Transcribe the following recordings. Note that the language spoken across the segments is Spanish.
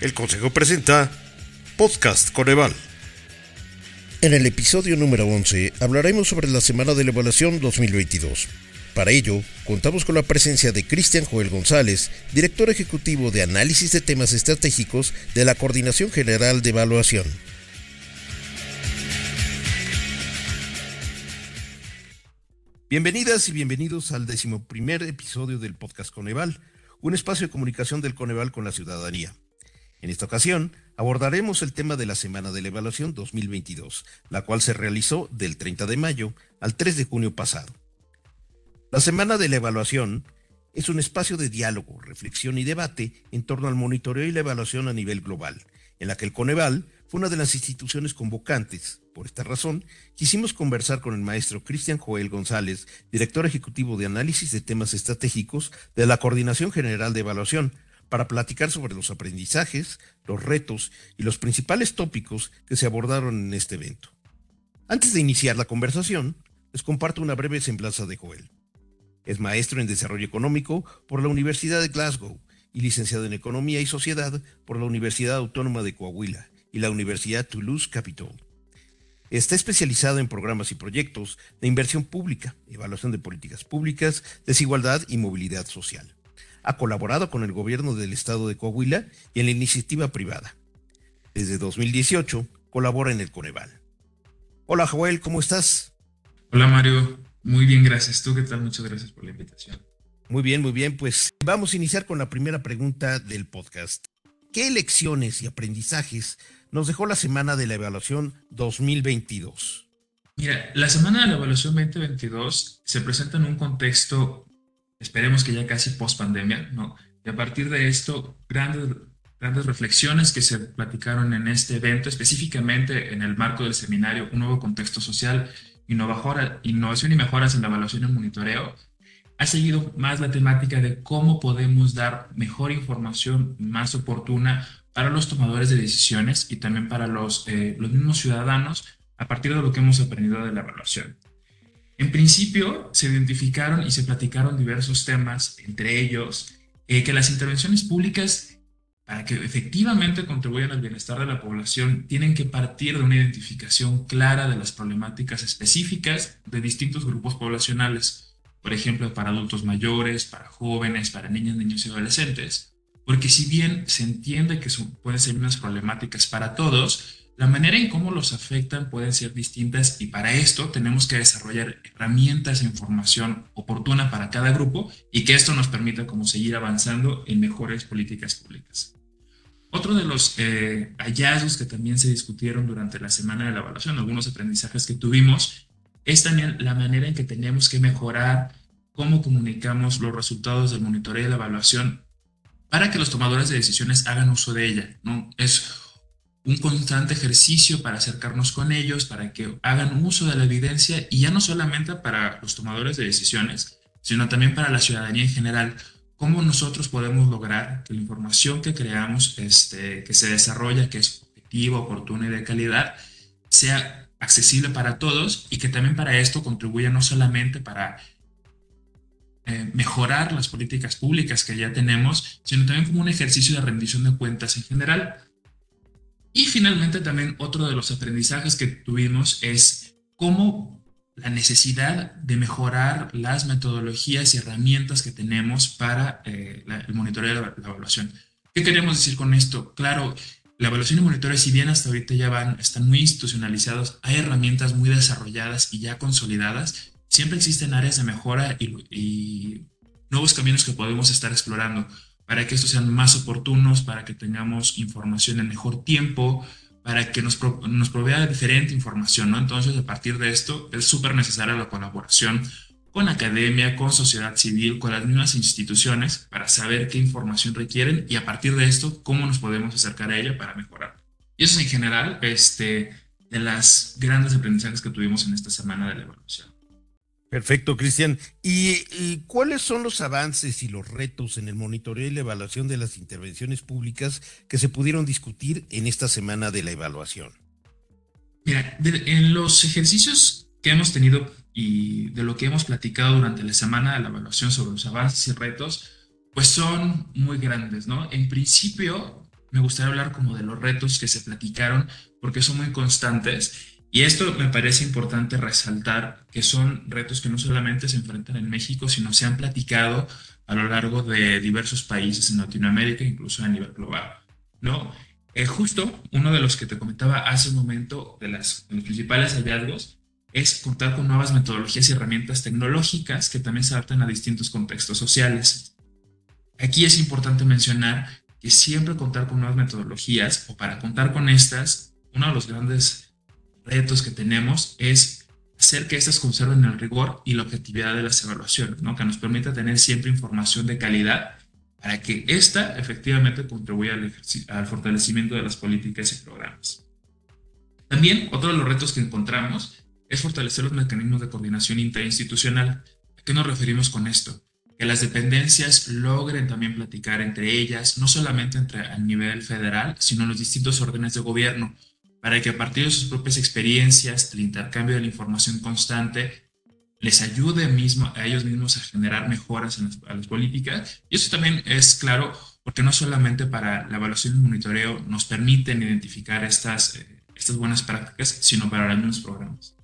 El Consejo presenta Podcast Coneval. En el episodio número 11 hablaremos sobre la Semana de la Evaluación 2022. Para ello, contamos con la presencia de Cristian Joel González, director ejecutivo de Análisis de Temas Estratégicos de la Coordinación General de Evaluación. Bienvenidas y bienvenidos al decimoprimer episodio del Podcast Coneval, un espacio de comunicación del Coneval con la ciudadanía. En esta ocasión abordaremos el tema de la Semana de la Evaluación 2022, la cual se realizó del 30 de mayo al 3 de junio pasado. La Semana de la Evaluación es un espacio de diálogo, reflexión y debate en torno al monitoreo y la evaluación a nivel global, en la que el Coneval fue una de las instituciones convocantes. Por esta razón, quisimos conversar con el maestro Cristian Joel González, director ejecutivo de análisis de temas estratégicos de la Coordinación General de Evaluación, para platicar sobre los aprendizajes, los retos y los principales tópicos que se abordaron en este evento. Antes de iniciar la conversación, les comparto una breve semblanza de Joel. Es maestro en Desarrollo Económico por la Universidad de Glasgow y licenciado en Economía y Sociedad por la Universidad Autónoma de Coahuila y la Universidad Toulouse Capital. Está especializado en programas y proyectos de inversión pública, evaluación de políticas públicas, desigualdad y movilidad social. Ha colaborado con el gobierno del estado de Coahuila y en la iniciativa privada. Desde 2018 colabora en el Coneval. Hola Joel, ¿cómo estás? Hola Mario, muy bien, gracias. ¿Tú qué tal? Muchas gracias por la invitación. Muy bien, muy bien. Pues vamos a iniciar con la primera pregunta del podcast. ¿Qué lecciones y aprendizajes nos dejó la semana de la evaluación 2022? Mira, la semana de la evaluación 2022 se presenta en un contexto esperemos que ya casi post pandemia, ¿no? Y a partir de esto, grandes, grandes reflexiones que se platicaron en este evento, específicamente en el marco del seminario Un nuevo contexto social, innovación y mejoras en la evaluación y monitoreo, ha seguido más la temática de cómo podemos dar mejor información más oportuna para los tomadores de decisiones y también para los, eh, los mismos ciudadanos a partir de lo que hemos aprendido de la evaluación. En principio, se identificaron y se platicaron diversos temas, entre ellos eh, que las intervenciones públicas, para que efectivamente contribuyan al bienestar de la población, tienen que partir de una identificación clara de las problemáticas específicas de distintos grupos poblacionales, por ejemplo, para adultos mayores, para jóvenes, para niñas, niños y adolescentes, porque si bien se entiende que pueden ser unas problemáticas para todos, la manera en cómo los afectan pueden ser distintas y para esto tenemos que desarrollar herramientas e información oportuna para cada grupo y que esto nos permita como seguir avanzando en mejores políticas públicas. Otro de los eh, hallazgos que también se discutieron durante la semana de la evaluación, algunos aprendizajes que tuvimos, es también la manera en que tenemos que mejorar cómo comunicamos los resultados del monitoreo y la evaluación para que los tomadores de decisiones hagan uso de ella. ¿no? Es un constante ejercicio para acercarnos con ellos, para que hagan uso de la evidencia y ya no solamente para los tomadores de decisiones, sino también para la ciudadanía en general. ¿Cómo nosotros podemos lograr que la información que creamos, este, que se desarrolla, que es objetiva, oportuna y de calidad, sea accesible para todos y que también para esto contribuya no solamente para eh, mejorar las políticas públicas que ya tenemos, sino también como un ejercicio de rendición de cuentas en general. Y finalmente también otro de los aprendizajes que tuvimos es cómo la necesidad de mejorar las metodologías y herramientas que tenemos para eh, el monitoreo de la, evaluación. ¿Qué queremos decir con esto? Claro, la evaluación y monitoreo, si bien hasta ahorita ya van, están muy institucionalizados, hay herramientas muy desarrolladas y ya consolidadas, siempre existen áreas de mejora y, y nuevos caminos que podemos estar explorando para que estos sean más oportunos, para que tengamos información en mejor tiempo, para que nos, nos provea diferente información, ¿no? Entonces, a partir de esto, es súper necesaria la colaboración con academia, con sociedad civil, con las mismas instituciones, para saber qué información requieren y a partir de esto, cómo nos podemos acercar a ella para mejorar. Y eso es en general este, de las grandes aprendizajes que tuvimos en esta semana de la evaluación. Perfecto, Cristian. ¿Y, cuáles son los avances y los retos en el monitoreo y la evaluación de las intervenciones públicas que se pudieron discutir en esta semana de la evaluación? Mira, en los ejercicios que hemos tenido y de lo que hemos platicado durante la semana de la evaluación sobre los avances y retos, pues son muy grandes, ¿no? En principio, me gustaría hablar como de los retos que se platicaron, porque son muy constantes. Y esto me parece importante resaltar que son retos que no solamente se enfrentan en México, sino se han platicado a lo largo de diversos países en Latinoamérica, incluso a nivel global. ¿no? Eh, justo uno de los que te comentaba hace un momento, de, las, los principales hallazgos, es contar con nuevas metodologías y herramientas tecnológicas que también se adaptan a distintos contextos sociales. Aquí es importante mencionar que siempre contar con nuevas metodologías o para contar con estas, uno de los grandes retos que tenemos es hacer que estas conserven el rigor y la objetividad de las evaluaciones, ¿no? que nos permita tener siempre información de calidad para que ésta efectivamente contribuya al, al fortalecimiento de las políticas y programas. También otro de los retos que encontramos es fortalecer los mecanismos de coordinación interinstitucional. ¿A qué nos referimos con esto? Que las dependencias logren también platicar entre ellas, no solamente entre a nivel federal, sino los distintos órdenes de gobierno, para que a partir de sus propias experiencias, el intercambio de la información constante, les ayude a ellos mismos a generar mejoras en las, políticas. Y eso también es claro porque no solamente para la evaluación y el monitoreo nos permiten identificar estas, eh, buenas prácticas, sino para los mismos programas.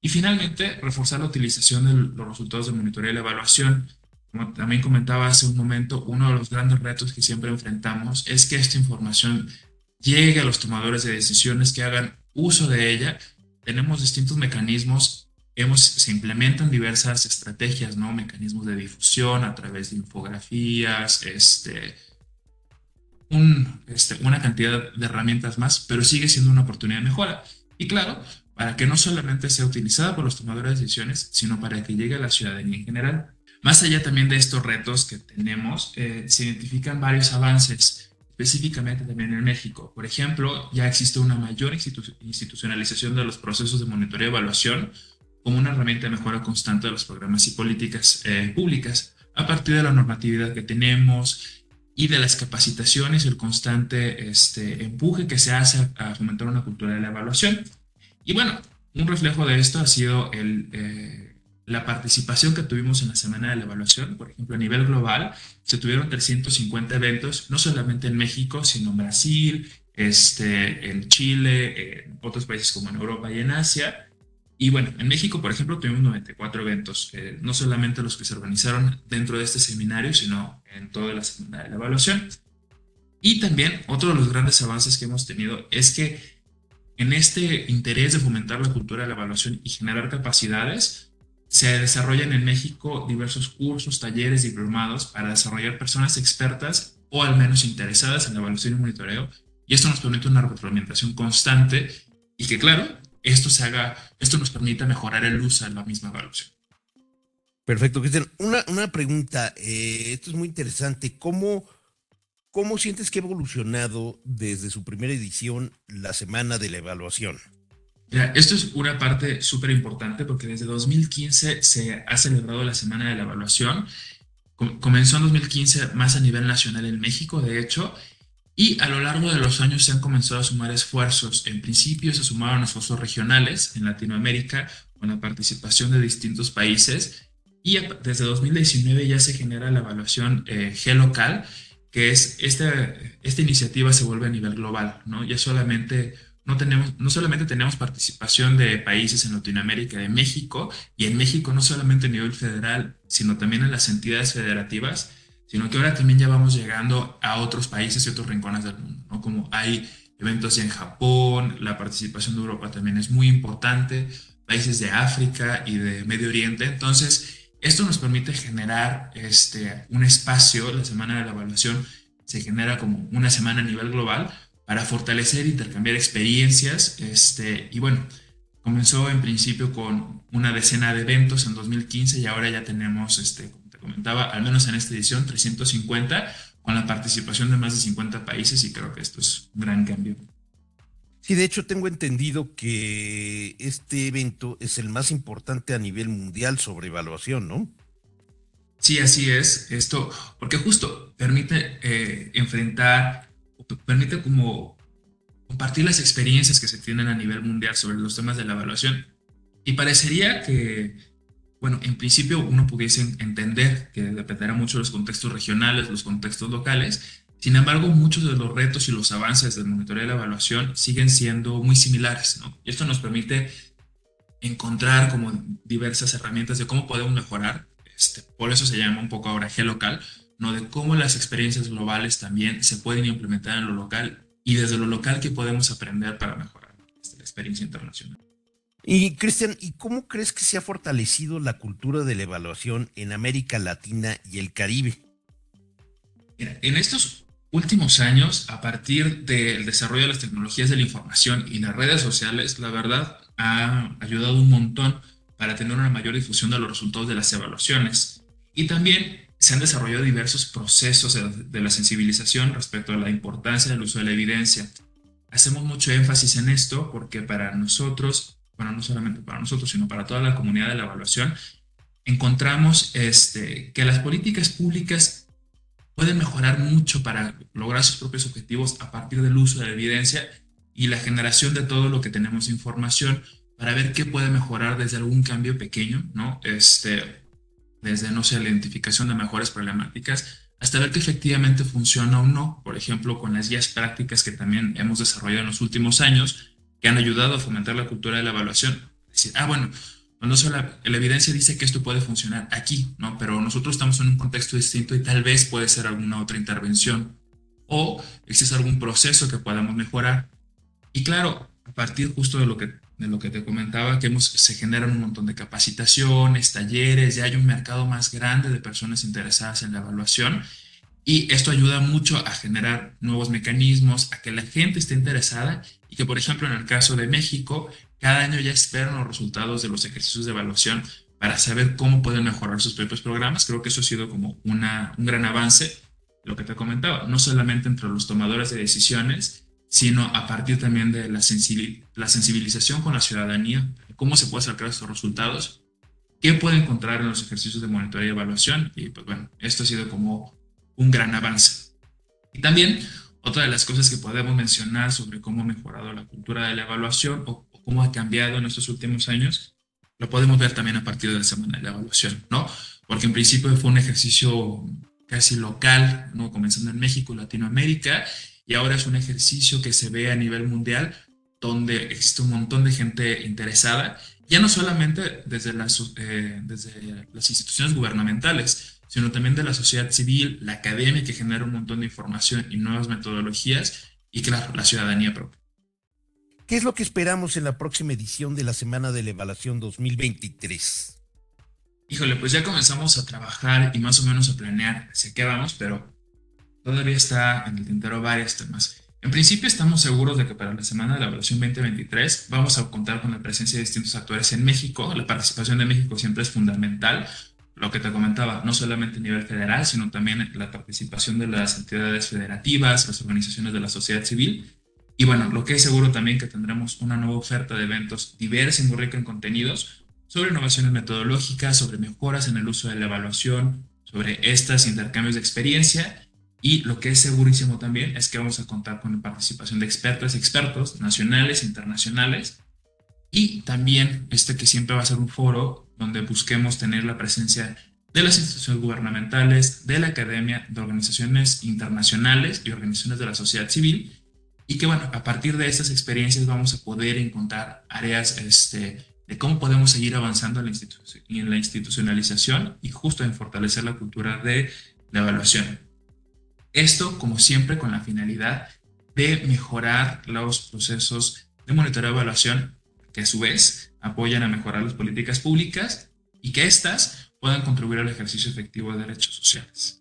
Y finalmente, reforzar la utilización de los resultados de monitoreo y la evaluación. Como también comentaba hace un momento, uno de los grandes retos que siempre enfrentamos es que esta información llegue a los tomadores de decisiones que hagan uso de ella. Tenemos distintos mecanismos, hemos, se implementan diversas estrategias, ¿no? mecanismos de difusión a través de infografías, este, un, este, una cantidad de herramientas más, pero sigue siendo una oportunidad de mejora. Y claro, para que no solamente sea utilizada por los tomadores de decisiones, sino para que llegue a la ciudadanía en general. Más allá también de estos retos que tenemos, eh, se identifican varios avances, específicamente también en México. Por ejemplo, ya existe una mayor institucionalización de los procesos de monitoreo y evaluación como una herramienta de mejora constante de los programas y políticas eh, públicas, a partir de la normatividad que tenemos y de las capacitaciones y el constante este, empuje que se hace a fomentar una cultura de la evaluación. Y bueno, un reflejo de esto ha sido el, eh, la participación que tuvimos en la semana de la evaluación. Por ejemplo, a nivel global, se tuvieron 350 eventos, no solamente en México, sino en Brasil, este, en Chile, en otros países como en Europa y en Asia. Y bueno, en México, por ejemplo, tuvimos 94 eventos, eh, no solamente los que se organizaron dentro de este seminario, sino en toda la semana de la evaluación. Y también otro de los grandes avances que hemos tenido es que en este interés de fomentar la cultura de la evaluación y generar capacidades, se desarrollan en México diversos cursos, talleres, diplomados para desarrollar personas expertas o al menos interesadas en la evaluación y monitoreo. Y esto nos permite una retroalimentación constante y que, claro, esto se haga, esto nos permite mejorar el uso de la misma evaluación. Perfecto, Cristian. Una, una pregunta, eh, esto es muy interesante. ¿Cómo ¿Cómo sientes que ha evolucionado desde su primera edición la semana de la evaluación? Esto es una parte súper importante porque desde 2015 se ha celebrado la semana de la evaluación. Comenzó en 2015 más a nivel nacional en México, de hecho, y a lo largo de los años se han comenzado a sumar esfuerzos. En principio se sumaron esfuerzos regionales en Latinoamérica con la participación de distintos países y desde 2019 ya se genera la evaluación eh, G-Local, que es esta, esta iniciativa se vuelve a nivel global, ¿no? Ya solamente, no, tenemos, no solamente tenemos participación de países en Latinoamérica, de México, y en México no solamente a nivel federal, sino también en las entidades federativas, sino que ahora también ya vamos llegando a otros países y otros rincones del mundo, ¿no? Como hay eventos en Japón, la participación de Europa también es muy importante, países de África y de Medio Oriente, entonces esto nos permite generar este, un espacio, la semana de la evaluación se genera como una semana a nivel global para fortalecer e intercambiar experiencias. Este, y bueno, comenzó en principio con una decena de eventos en 2015 y ahora ya tenemos, este, como te comentaba, al menos en esta edición, 350 con la participación de más de 50 países y creo que esto es un gran cambio. Sí, de hecho tengo entendido que este evento es el más importante a nivel mundial sobre evaluación, ¿no? Sí, así es. Esto, porque justo permite eh, enfrentar, permite como compartir las experiencias que se tienen a nivel mundial sobre los temas de la evaluación. Y parecería que, bueno, en principio uno pudiese entender que dependerá mucho de los contextos regionales, los contextos locales. Sin embargo, muchos de los retos y los avances del monitoreo y la evaluación siguen siendo muy similares, ¿no? Y esto nos permite encontrar como diversas herramientas de cómo podemos mejorar. Este, por eso se llama un poco ahora G-Local, ¿no? De cómo las experiencias globales también se pueden implementar en lo local y desde lo local que podemos aprender para mejorar este, la experiencia internacional. Y Cristian, ¿y cómo crees que se ha fortalecido la cultura de la evaluación en América Latina y el Caribe? en estos últimos años, a partir del desarrollo de las tecnologías de la información y las redes sociales, la verdad ha ayudado un montón para tener una mayor difusión de los resultados de las evaluaciones. Y también se han desarrollado diversos procesos de, la sensibilización respecto a la importancia del uso de la evidencia. Hacemos mucho énfasis en esto porque para nosotros, bueno, no solamente para nosotros, sino para toda la comunidad de la evaluación, encontramos este, que las políticas públicas pueden mejorar mucho para lograr sus propios objetivos a partir del uso de la evidencia y la generación de todo lo que tenemos información para ver qué puede mejorar desde algún cambio pequeño, ¿no? Este, desde, no sé, la identificación de mejores problemáticas, hasta ver que efectivamente funciona o no, por ejemplo, con las guías prácticas que también hemos desarrollado en los últimos años, que han ayudado a fomentar la cultura de la evaluación. Decir, ah, bueno, no solo la, la, evidencia dice que esto puede funcionar aquí, ¿no? Pero nosotros estamos en un contexto distinto y tal vez puede ser alguna otra intervención o existe algún proceso que podamos mejorar. Y claro, a partir justo de lo que de lo que te comentaba, que se generan un montón de capacitaciones, talleres, ya hay un mercado más grande de personas interesadas en la evaluación y esto ayuda mucho a generar nuevos mecanismos, a que la gente esté interesada y que, por ejemplo, en el caso de México, cada año ya esperan los resultados de los ejercicios de evaluación para saber cómo pueden mejorar sus propios programas. Creo que eso ha sido como una, un gran avance, lo que te comentaba, no solamente entre los tomadores de decisiones, sino a partir también de la, sensibilización con la ciudadanía, cómo se puede sacar estos resultados, qué puede encontrar en los ejercicios de monitoreo y evaluación. Y pues bueno, esto ha sido como un gran avance. Y también otra de las cosas que podemos mencionar sobre cómo ha mejorado la cultura de la evaluación o, cómo ha cambiado en estos últimos años, lo podemos ver también a partir de la semana de la evaluación, ¿no? Porque en principio fue un ejercicio casi local, ¿no? Comenzando en México, Latinoamérica, y ahora es un ejercicio que se ve a nivel mundial donde existe un montón de gente interesada, ya no solamente desde las, eh, desde las instituciones gubernamentales, sino también de la sociedad civil, la academia que genera un montón de información y nuevas metodologías, y claro, la ciudadanía propia. ¿Qué es lo que esperamos en la próxima edición de la Semana de la Evaluación 2023? Híjole, pues ya comenzamos a trabajar y más o menos a planear hacia qué vamos, pero Todavía está en el tintero varios temas. En principio estamos seguros de que para la semana de la evaluación 2023 vamos a contar con la presencia de distintos actores en México. La participación de México siempre es fundamental. Lo que te comentaba, no solamente a nivel federal, sino también la participación de las entidades federativas, las organizaciones de la sociedad civil. Y bueno, lo que es seguro también que tendremos una nueva oferta de eventos diversa y muy rica en contenidos sobre innovaciones metodológicas, sobre mejoras en el uso de la evaluación, sobre estos intercambios de experiencia y lo que es segurísimo también es que vamos a contar con la participación de expertos, expertos nacionales, internacionales, y también este que siempre va a ser un foro donde busquemos tener la presencia de las instituciones gubernamentales, de la academia, de organizaciones internacionales y organizaciones de la sociedad civil, y que bueno, a partir de estas experiencias vamos a poder encontrar áreas este, de cómo podemos seguir avanzando en la, en la institucionalización y justo en fortalecer la cultura de la evaluación. Esto, como siempre, con la finalidad de mejorar los procesos de monitoreo y evaluación que a su vez apoyan a mejorar las políticas públicas y que éstas puedan contribuir al ejercicio efectivo de derechos sociales.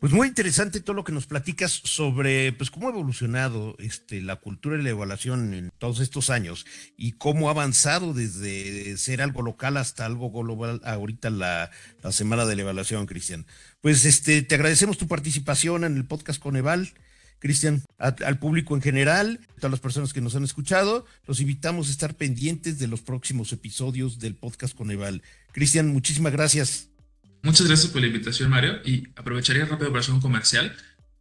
Pues muy interesante todo lo que nos platicas sobre pues cómo ha evolucionado este, la cultura y la evaluación en todos estos años y cómo ha avanzado desde ser algo local hasta algo global ahorita la, la semana de la evaluación, Cristian. Pues este, te agradecemos tu participación en el podcast Coneval. Cristian, al público en general, a todas las personas que nos han escuchado, los invitamos a estar pendientes de los próximos episodios del podcast Coneval. Cristian, muchísimas gracias. Muchas gracias por la invitación, Mario. Y aprovecharía rápido para hacer un comercial.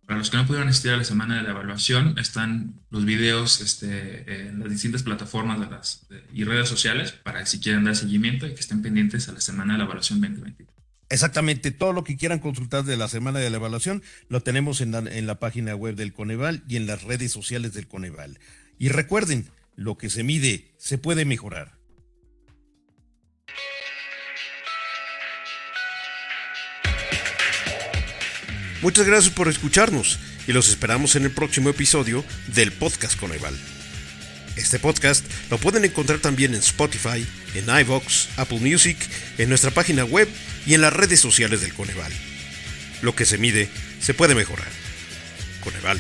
Para los que no pudieron asistir a la semana de la evaluación, están los videos este, en las distintas plataformas de las, y redes sociales para si quieren dar seguimiento y que estén pendientes a la semana de la evaluación 2020. Exactamente, todo lo que quieran consultar de la semana de la evaluación lo tenemos en la, en la página web del Coneval y en las redes sociales del Coneval. Y recuerden, lo que se mide se puede mejorar. Muchas gracias por escucharnos y los esperamos en el próximo episodio del Podcast Coneval. Este podcast lo pueden encontrar también en Spotify, en iVoox, Apple Music, en nuestra página web y en las redes sociales del Coneval. Lo que se mide se puede mejorar. Coneval.